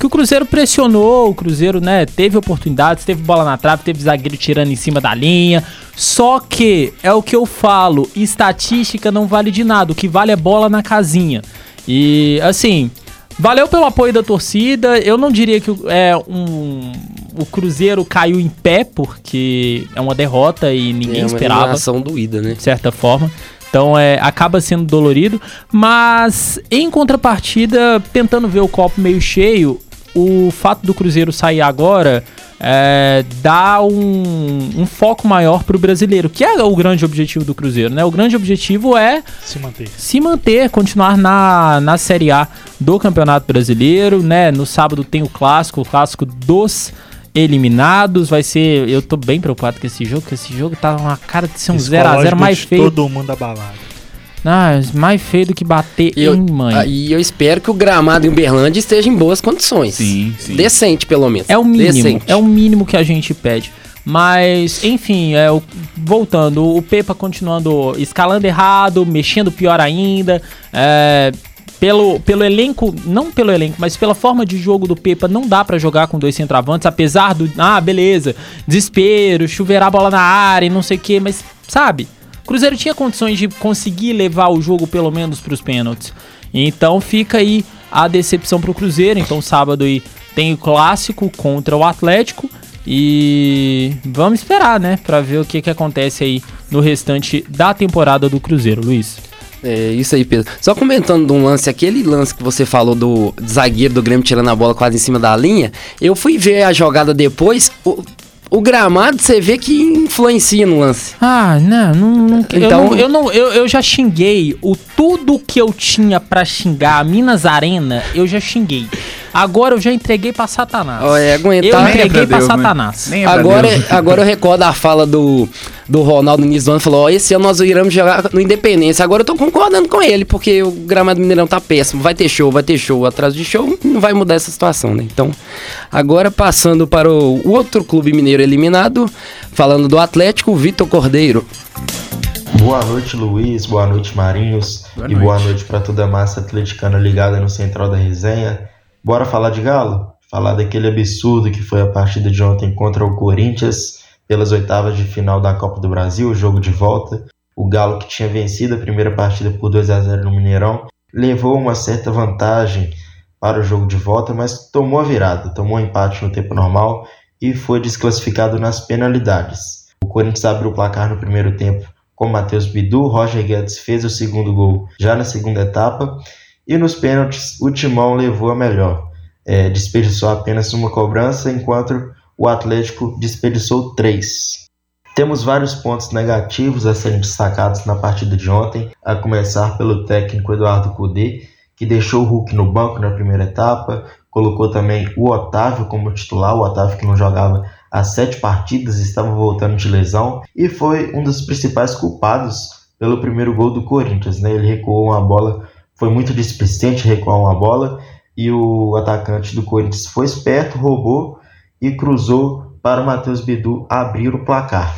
que o Cruzeiro pressionou, o Cruzeiro, né, teve oportunidades, teve bola na trave, teve zagueiro tirando em cima da linha. Só que é o que eu falo, estatística não vale de nada, o que vale é bola na casinha. E assim, valeu pelo apoio da torcida. Eu não diria que o- é um o Cruzeiro caiu em pé porque é uma derrota e ninguém é uma esperava eliminação doída, né? de certa forma. Então é, acaba sendo dolorido. Mas em contrapartida, tentando ver o copo meio cheio, o fato do Cruzeiro sair agora é, dá um, um foco maior pro brasileiro, que é o grande objetivo do Cruzeiro, né? O grande objetivo é Se manter. se manter, continuar na, na Série A do Campeonato Brasileiro, né? No sábado tem o clássico, o clássico dos eliminados. Vai ser. Eu tô bem preocupado com esse jogo, porque esse jogo tá uma cara de ser um 0x0 Psicológico mais de feio. Todo mundo abalado. Ah, mais feio do que bater E eu, em mãe. ah, e eu espero que o gramado em Uberlândia esteja em boas condições. Sim, sim. Decente, pelo menos. É o mínimo, Decente. é o mínimo que a gente pede. Mas, enfim, é, o- voltando, o Pepa continuando escalando errado, mexendo pior ainda. é, pelo, pelo elenco, não pelo elenco, mas pela forma de jogo do Pepa, não dá pra jogar com dois centroavantes, apesar do. Ah, beleza, desespero, chuveirar a bola na área e não sei o que, mas sabe? O Cruzeiro tinha condições de conseguir levar o jogo pelo menos pros pênaltis. Então fica aí a decepção pro Cruzeiro. Então sábado aí tem o clássico contra o Atlético. E vamos esperar, né, Pra ver o que, que acontece aí no restante da temporada do Cruzeiro, Luiz. É isso aí, Pedro. Só comentando de um lance, aquele lance que você falou do zagueiro do Grêmio tirando a bola quase em cima da linha, eu fui ver a jogada depois, o, o gramado você vê que influencia no lance. Ah, não, não, não eu Então- não, eu, não eu, eu já xinguei o tudo que eu tinha pra xingar a Minas Arena, eu já xinguei. Agora eu já entreguei pra Satanás. É eu aguentar. É entreguei pra Deus, né? Satanás. É pra Agora, Deus. agora eu recordo a fala do, do Ronaldo ano, falou, ó, esse ano nós iremos jogar no Independência. Agora eu tô concordando com ele, porque o gramado do Mineirão tá péssimo. Vai ter show, vai ter show. Atrás de show não vai mudar essa situação, né? Então, agora passando para o outro clube mineiro eliminado, falando do Atlético, Vitor Cordeiro. Boa noite, Luiz. Boa noite, Marinhos. Boa e noite. boa noite para toda a massa atleticana ligada no Central da Resenha. Bora falar de Galo? Falar daquele absurdo que foi a partida de ontem contra o Corinthians pelas oitavas de final da Copa do Brasil, o jogo de volta. O Galo, que tinha vencido a primeira partida por 2 a 0 no Mineirão, levou uma certa vantagem para o jogo de volta, mas tomou a virada, tomou um empate no tempo normal e foi desclassificado nas penalidades. O Corinthians abriu o placar no primeiro tempo com Matheus Bidu, Roger Guedes fez o segundo gol já na segunda etapa e nos pênaltis o Timão levou a melhor. É, desperdiçou apenas uma cobrança, enquanto o Atlético desperdiçou três. Temos vários pontos negativos a serem destacados na partida de ontem, a começar pelo técnico Eduardo Cudê, que deixou o Hulk no banco na primeira etapa, colocou também o Otávio como titular, o Otávio que não jogava há sete partidas, estava voltando de lesão, e foi um dos principais culpados pelo primeiro gol do Corinthians. Né? Ele recuou uma bola, foi muito displicente recuar uma bola, e o atacante do Corinthians foi esperto, roubou e cruzou para o Matheus Bidu abrir o placar.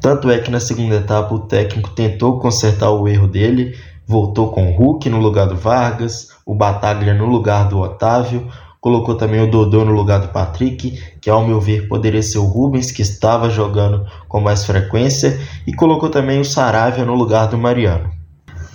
Tanto é que na segunda etapa o técnico tentou consertar o erro dele, voltou com o Hulk no lugar do Vargas, o Bataglia no lugar do Otávio, colocou também o Dodô no lugar do Patrick, que ao meu ver poderia ser o Rubens, que estava jogando com mais frequência, e colocou também o Saravia no lugar do Mariano.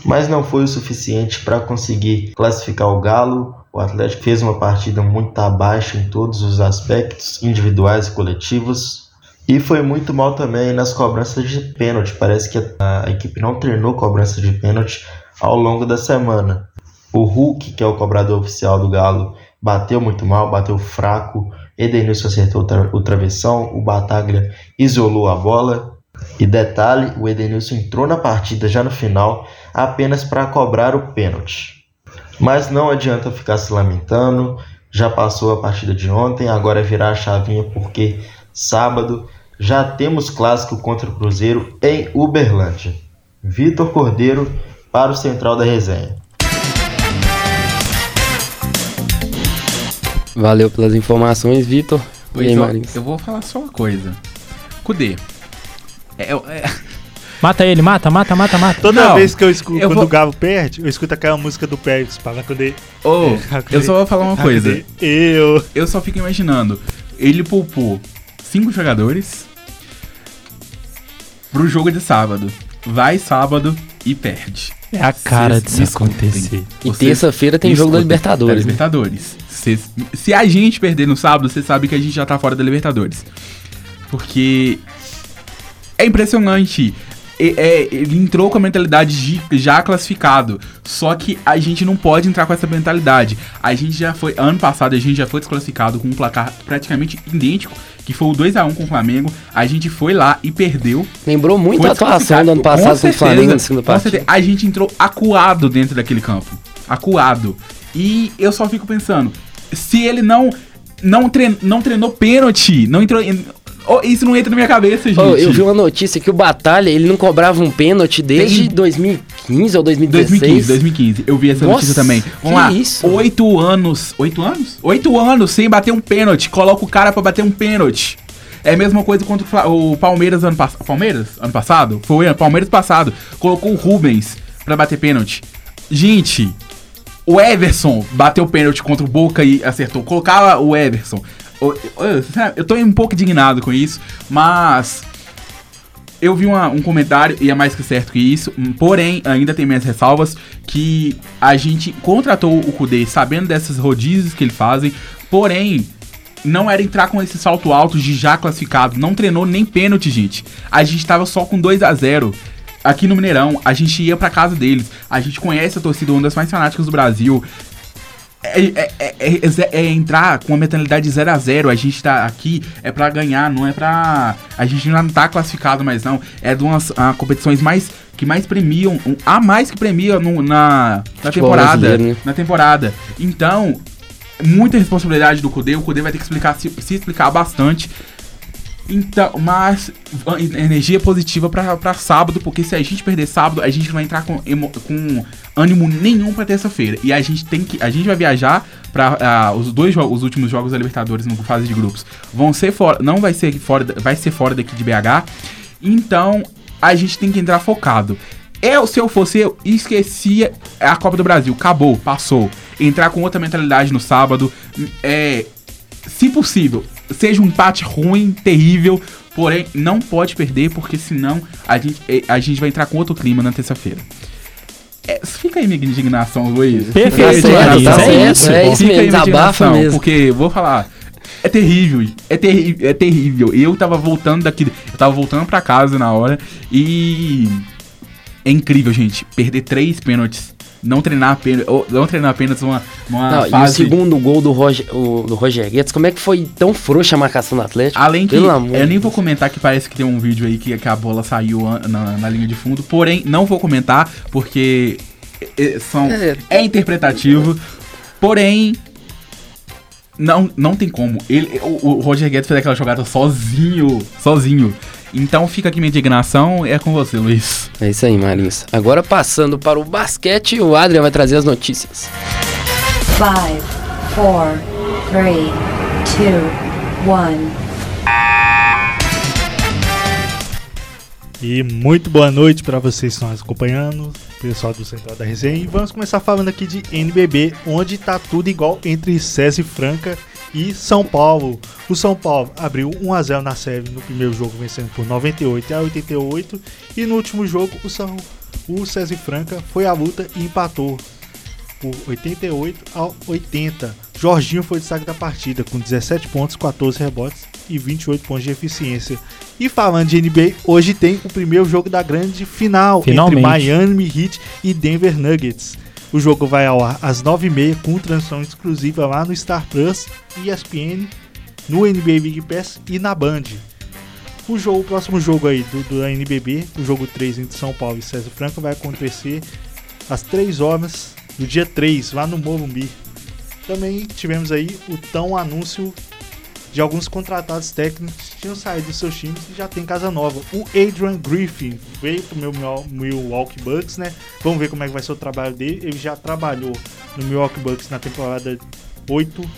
Mas não foi o suficiente para conseguir classificar o Galo. O Atlético fez uma partida muito abaixo em todos os aspectos, individuais e coletivos. E foi muito mal também nas cobranças de pênalti. Parece que a, equipe não treinou cobrança de pênalti ao longo da semana. O Hulk, que é o cobrador oficial do Galo, bateu muito mal, bateu fraco. Edenilson acertou o travessão, o Bataglia isolou a bola. E detalhe, o Edenilson entrou na partida já no final apenas para cobrar o pênalti. Mas não adianta ficar se lamentando, já passou a partida de ontem, agora é virar a chavinha porque sábado já temos clássico contra o Cruzeiro em Uberlândia. Vitor Cordeiro para o Central da Resenha. Valeu pelas informações, Vitor. E Pois, aí, ó, eu vou falar só uma coisa. Cudê. É, é- Mata ele, mata, mata, mata, mata. Toda Não, vez que eu escuto, eu quando vou- o Galo perde, eu escuto aquela música do Pérez, para poder. Ô, eu só vou falar uma coisa. Eu. Eu só fico imaginando. Ele poupou cinco jogadores pro jogo de sábado. Vai sábado e perde. É a cara Vocês disso acontecer. E terça-feira tem jogo da. Libertadores, Da né? Libertadores. Vocês- se a gente perder no sábado, você sabe que a gente já tá fora da Libertadores. Porque é impressionante. É, ele entrou com a mentalidade de já classificado. Só que a gente não pode entrar com essa mentalidade. A gente já foi. Ano passado a gente já foi desclassificado com um placar praticamente idêntico. Que foi o 2x1 com o Flamengo. A gente foi lá e perdeu. Lembrou muito a atuação do ano passado com o certeza, Flamengo com partida. certeza. A gente entrou acuado dentro daquele campo. Acuado. E eu só fico pensando, se ele não não, trein, não treinou pênalti. Não entrou. Oh, isso não entra na minha cabeça, gente. Ô, eu vi uma notícia que o Batalha, ele não cobrava um pênalti desde Tem- 2015 ou 2016. 2015, 2015. Eu vi essa Nossa, notícia também. Vamos que lá. isso? Oito anos. Oito anos? Oito anos sem bater um pênalti. Coloca o cara pra bater um pênalti. É a mesma coisa contra o Palmeiras ano passado. Palmeiras? Ano passado? Foi o Palmeiras passado. Colocou o Rubens pra bater pênalti. Gente, o Everson bateu pênalti contra o Boca e acertou. Colocava o Everson. Eu tô um pouco indignado com isso, mas eu vi uma- um comentário, e é mais que certo que isso, hum, porém, ainda tem minhas ressalvas, que a gente contratou o Kudê sabendo dessas rodízios que ele fazem, porém, não era entrar com esse salto alto de já classificado, não treinou nem pênalti, gente. A gente tava só com 2 a 0 Aqui no Mineirão, a gente ia pra casa deles, a gente conhece a torcida, uma das mais fanáticas do Brasil, é, é- é- é- é entrar com uma mentalidade 0 a 0 A gente tá aqui é pra ganhar, não é pra. A gente não tá classificado mais, não. É de umas ah, competições mais. que mais premiam. um- a mais que premiam no- na, na temporada. né? Na temporada. Então, muita responsabilidade do Kudê. O Kudê vai ter que explicar, se, se explicar bastante. Então, mas ah, energia positiva pra sábado, porque se a gente perder sábado, a gente não vai entrar com, emo- com ânimo nenhum pra terça-feira. E a gente tem que. A gente vai viajar pra. os dois os últimos jogos da Libertadores no fase de grupos. Vão ser fora. Não vai ser fora. Vai ser fora daqui de BH. Então, a gente tem que entrar focado. Eu, se eu fosse eu, esquecia a Copa do Brasil. Acabou, passou. Entrar com outra mentalidade no sábado. É, se possível, seja um empate ruim, terrível, porém não pode perder, porque senão a gente, eh, a gente vai entrar com outro clima na terça-feira. É, fica aí minha indignação, Luiz. Perfeito, indignação. é isso, é isso Fica aí mesmo, desabafa mesmo. Porque, vou falar, é terrível, é, terri é terrível. Eu tava voltando daqui, eu tava voltando pra casa na hora e... É incrível, gente, perder três pênaltis. Não treinar apenas, ou não treinar apenas uma, uma Não, e o fase... segundo gol do Roger, o, do Roger Guedes, como é que foi tão frouxa a marcação do Atlético? Além que, eu nem vou comentar que parece que tem um vídeo aí que, que a bola saiu na, na linha de fundo, porém, não vou comentar porque é, são, É. é, interpretativo, porém, não, não tem como. Ele, o, o Roger Guedes fez aquela jogada sozinho, sozinho. Então fica aqui minha indignação, é com você, Luiz. É isso aí, Marins. Agora passando para o basquete, o Adrian vai trazer as notícias. Five, four, three, two, one. E muito boa noite para vocês que estão nos acompanhando, pessoal do Central da Resenha. E vamos começar falando aqui de NBB, onde tá tudo igual entre César e Franca e São Paulo. O São Paulo abriu 1 a 0 na série no primeiro jogo, vencendo por 98 a 88. E no último jogo, o, São, o César Franca foi à luta e empatou por 88 a 80. Jorginho foi o destaque da partida, com 17 pontos, 14 rebotes e 28 pontos de eficiência. E falando de NBA, hoje tem o primeiro jogo da grande final Finalmente. entre Miami Heat e Denver Nuggets. O jogo vai ao ar às 9h30 com transmissão exclusiva lá no Star Plus, ESPN, no NBA Big Pass e na Band. O, jogo, o próximo jogo aí do, do NBB, o jogo 3 entre São Paulo e César Franco, vai acontecer às 3 horas do dia 3, lá no Morumbi. Também tivemos aí o tão anúncio de alguns contratados técnicos que tinham saído dos seus times e já tem casa nova. O Adrian Griffin veio pro meu Mil- Milwaukee Bucks, né? Vamos ver como é que vai ser o trabalho dele. Ele já trabalhou no Milwaukee Bucks na temporada 8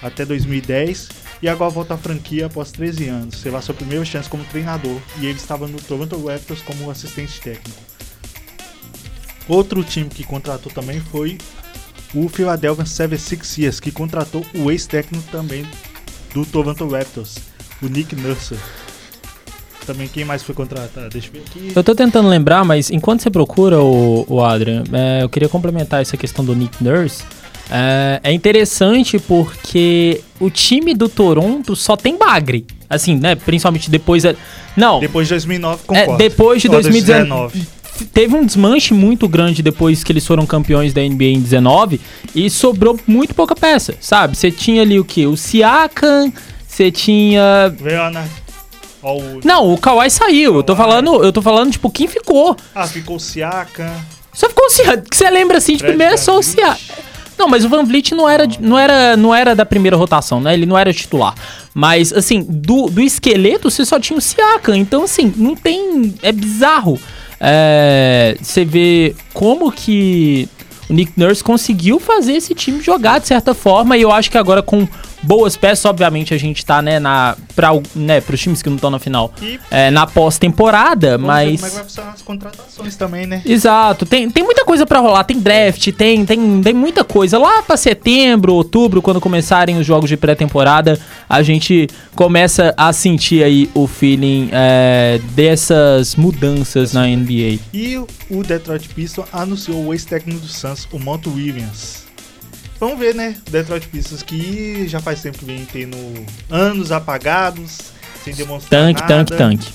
até 2010 e agora volta à franquia após 13 anos. Será sua primeira chance como treinador e ele estava no Toronto Raptors como assistente técnico. Outro time que contratou também foi o Philadelphia 76ers, que contratou o ex-técnico também do Toronto Raptors, o Nick Nurse. Também quem mais foi contratado? Deixa eu ver aqui. Eu tô tentando lembrar, mas enquanto você procura, o, o Adrian, é, eu queria complementar essa questão do Nick Nurse. É, é interessante porque o time do Toronto só tem bagre. Assim, né? Principalmente depois. da- Não, Depois de 2009, é, concordo. depois de Ó, 2019. Teve um desmanche muito grande depois que eles foram campeões da NBA em 19 e sobrou muito pouca peça, sabe? Você tinha ali o que? O Siakam, você tinha. Leonard. O... Não, o Kawhi saiu. Eu tô Kawhi. falando, eu tô falando, tipo, quem ficou? Ah, ficou o Siakam. Só ficou o Siakam. Que você lembra assim, de Fred primeiro é só o. Siakam. Não, mas o Van Vliet não era, não era, não era da primeira rotação, né? Ele não era titular. Mas, assim, do, do esqueleto você só tinha o Siakam. Então, assim, não tem. É bizarro. É, você vê como que o Nick Nurse conseguiu fazer esse time jogar de certa forma. E eu acho que agora com boas peças, obviamente a gente tá, né, na, pra, né, pros times que não estão na final, E é, na pós-temporada, mas... como é que vai funcionar as contratações também, né? Exato, tem, tem muita coisa pra rolar, tem draft, tem, tem, tem muita coisa. Lá pra setembro, outubro, quando começarem os jogos de pré-temporada, a gente começa a sentir aí o feeling é, dessas mudanças na NBA. E o Detroit Pistons anunciou o ex-técnico do Suns, o Monty Williams. Vamos ver, né? Detroit Pistons que já faz tempo que vem tendo anos apagados, sem demonstrar Tanque, nada. tanque, tanque.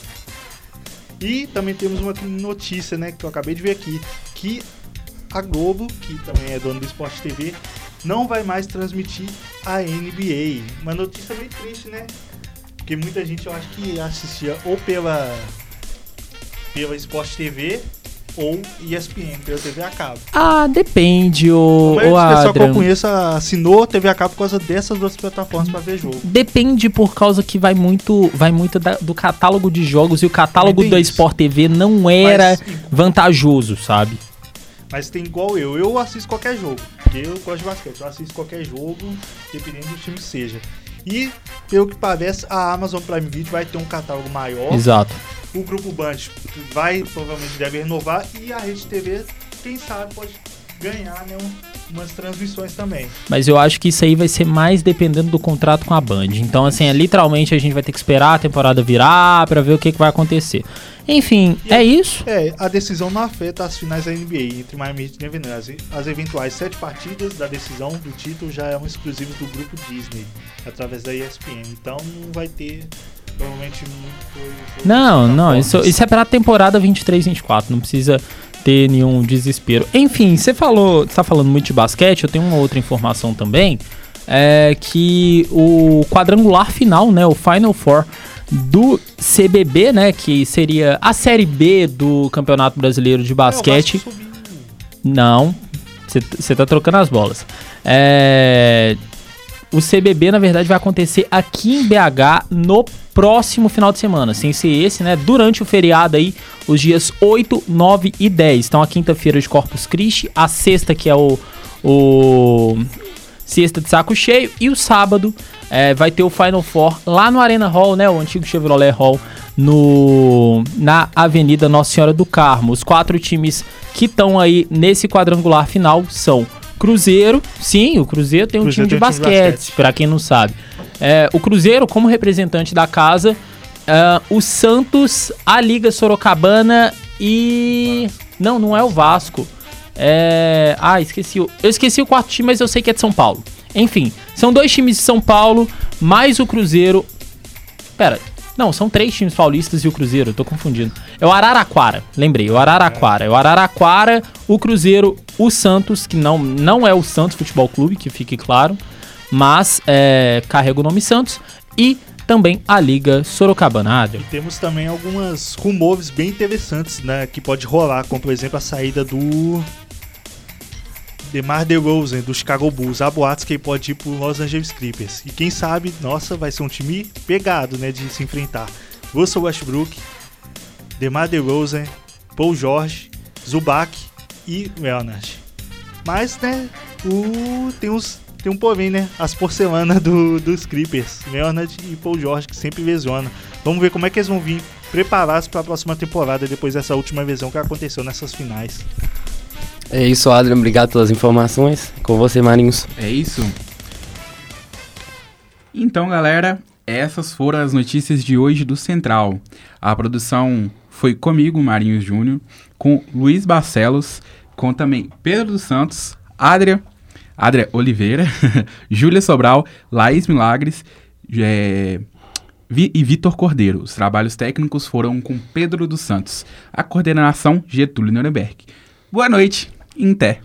E também temos uma notícia, né, que eu acabei de ver aqui, que a Globo, que também é dona do Sport TV, não vai mais transmitir a NBA. Uma notícia bem triste, né? Porque muita gente eu acho que assistia ou pela pela Sport TV ou ESPN, pela TV a cabo. Ah, depende, o, o o pessoal que eu Adrian. conheço assinou a TV a cabo por causa dessas duas plataformas pra ver jogo. Depende por causa que vai muito, vai muito da- do catálogo de jogos e o catálogo da isso. Sport TV não era Mas- vantajoso, sabe? Mas tem igual eu. Eu assisto qualquer jogo. Porque eu gosto de basquete. Eu assisto qualquer jogo, dependendo do time que seja. E, pelo que parece, a Amazon Prime Video vai ter um catálogo maior. Exato. O Grupo Band vai, provavelmente, deve renovar. E a Rede TV, quem sabe, pode ganhar né, um- umas transmissões também. Mas eu acho que isso aí vai ser mais dependendo do contrato com a Band. Então, assim, é, literalmente a gente vai ter que esperar a temporada virar pra ver o que, que vai acontecer. Enfim, E é isso. É, a decisão não afeta as finais da NBA entre Miami Heat e Denver Nuggets. As, eventuais sete partidas da decisão do título já são exclusivos do grupo Disney, através da ESPN. Então não vai ter, provavelmente, muito... Não, não, isso, isso é pra temporada 23, 24. Não precisa ter nenhum desespero. Enfim, você falou, você tá falando muito de basquete, eu tenho uma outra informação também. É que o quadrangular final, né? O Final Four do CBB, né? Que seria a Série B do Campeonato Brasileiro de É, Basquete. Não, você tá trocando as bolas. É, o CBB, na verdade, vai acontecer aqui em BH no próximo final de semana, sem ser esse, né? Durante o feriado aí, os dias 8, 9 e 10. Então, a quinta-feira de Corpus Christi, a sexta, que é o, o sexta de saco cheio, e o sábado é, vai ter o Final Four lá no Arena Hall, né? O antigo Chevrolet Hall, no, na Avenida Nossa Senhora do Carmo. Os quatro times que estão aí nesse quadrangular final são Cruzeiro, sim, o Cruzeiro tem um Cruzeiro time de tem um time de basquete, basquete. pra quem não sabe. É, o Cruzeiro, como representante da casa, ah, o Santos, a Liga Sorocabana e. Não, não é o Vasco. É. Ah, esqueci. o- Eu esqueci o quarto time, mas eu sei que é de São Paulo. Enfim, são dois times de São Paulo, mais o Cruzeiro. Pera, não, são três times paulistas e o Cruzeiro, tô confundindo. É o Araraquara, lembrei, o Araraquara. É o Araraquara, o Cruzeiro, o Santos, que não, não é o Santos Futebol Clube, que fique claro, mas é, carrega o nome Santos, e também a Liga Sorocabana. Adrian. Temos também algumas rumores bem interessantes, né? Que pode rolar, como por exemplo a saída do DeMar DeRozan do Chicago Bulls. Há boatos que ele pode ir pro Los Angeles Clippers. E quem sabe, nossa, vai ser um time pegado, né? De se enfrentar. Russell Westbrook, DeMar DeRozan, Paul George, Zubac e Leonard. Mas, né? O... Tem uns... Tem um porém, né? As porcelanas do, dos Clippers, Leonard e Paul George, que sempre lesiona. Vamos ver como é que eles vão vir preparados para a próxima temporada depois dessa última lesão que aconteceu nessas finais. É isso, Adrian. Obrigado pelas informações. Com você, Marinhos. É isso? Então, galera, essas foram as notícias de hoje do Central. A produção foi comigo, Marinhos Júnior, com Luiz Barcelos, com também Pedro dos Santos, Adria, Adria Oliveira, Júlia Sobral, Laís Milagres é, Vi- e Vitor Cordeiro. Os trabalhos técnicos foram com Pedro dos Santos. A coordenação, Getúlio Nuremberg. Boa noite, até.